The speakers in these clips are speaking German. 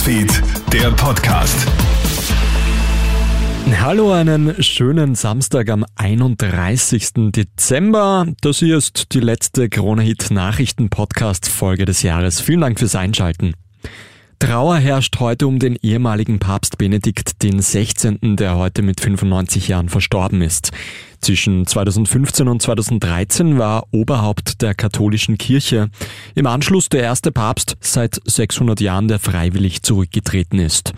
Newsfeed, der Podcast. Hallo, einen schönen Samstag am 31. Dezember. Das hier ist die letzte Krone-Hit Nachrichten-Podcast-Folge des Jahres. Vielen Dank fürs Einschalten. Trauer herrscht heute um den ehemaligen Papst Benedikt den 16., der heute mit 95 Jahren verstorben ist. Zwischen 2015 und 2013 war Oberhaupt der katholischen Kirche. Im Anschluss der erste Papst seit 600 Jahren, der freiwillig zurückgetreten ist.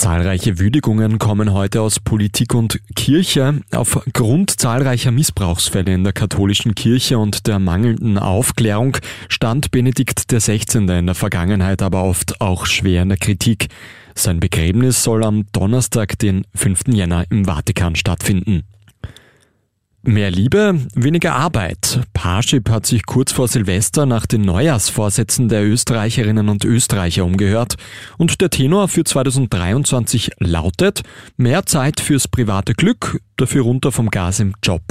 Zahlreiche Würdigungen kommen heute aus Politik und Kirche. Aufgrund zahlreicher Missbrauchsfälle in der katholischen Kirche und der mangelnden Aufklärung stand Benedikt XVI. in der Vergangenheit aber oft auch schwer in der Kritik. Sein Begräbnis soll am Donnerstag, den 5. Jänner im Vatikan stattfinden. Mehr Liebe, weniger Arbeit. Parship hat sich kurz vor Silvester nach den Neujahrsvorsätzen der Österreicherinnen und Österreicher umgehört und der Tenor für 2023 lautet mehr Zeit fürs private Glück, dafür runter vom Gas im Job.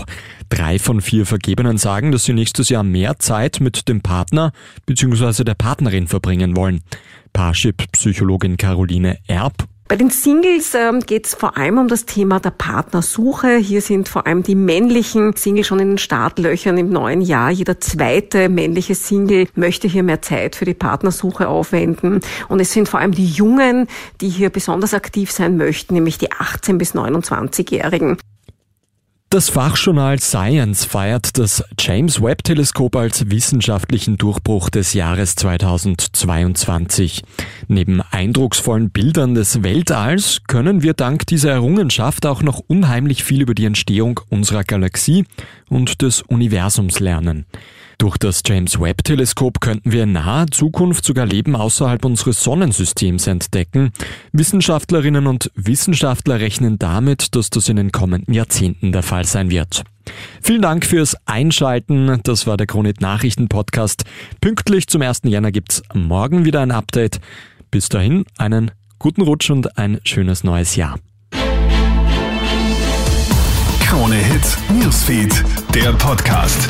Drei von vier Vergebenen sagen, dass sie nächstes Jahr mehr Zeit mit dem Partner bzw. der Partnerin verbringen wollen. Parship-Psychologin Caroline Erb bei den Singles ähm, geht es vor allem um das Thema der Partnersuche. Hier sind vor allem die männlichen Single schon in den Startlöchern im neuen Jahr. Jeder zweite männliche Single möchte hier mehr Zeit für die Partnersuche aufwenden. Und es sind vor allem die Jungen, die hier besonders aktiv sein möchten, nämlich die 18 bis 29-Jährigen. Das Fachjournal Science feiert das James Webb Teleskop als wissenschaftlichen Durchbruch des Jahres 2022. Neben eindrucksvollen Bildern des Weltalls können wir dank dieser Errungenschaft auch noch unheimlich viel über die Entstehung unserer Galaxie und des Universums lernen. Durch das James Webb Teleskop könnten wir in naher Zukunft sogar Leben außerhalb unseres Sonnensystems entdecken. Wissenschaftlerinnen und Wissenschaftler rechnen damit, dass das in den kommenden Jahrzehnten der Fall sein wird. Vielen Dank fürs Einschalten. Das war der Kronit Nachrichten Podcast. Pünktlich zum 1. Jänner gibt's morgen wieder ein Update. Bis dahin einen guten Rutsch und ein schönes neues Jahr. Krone Hits, Newsfeed, der Podcast.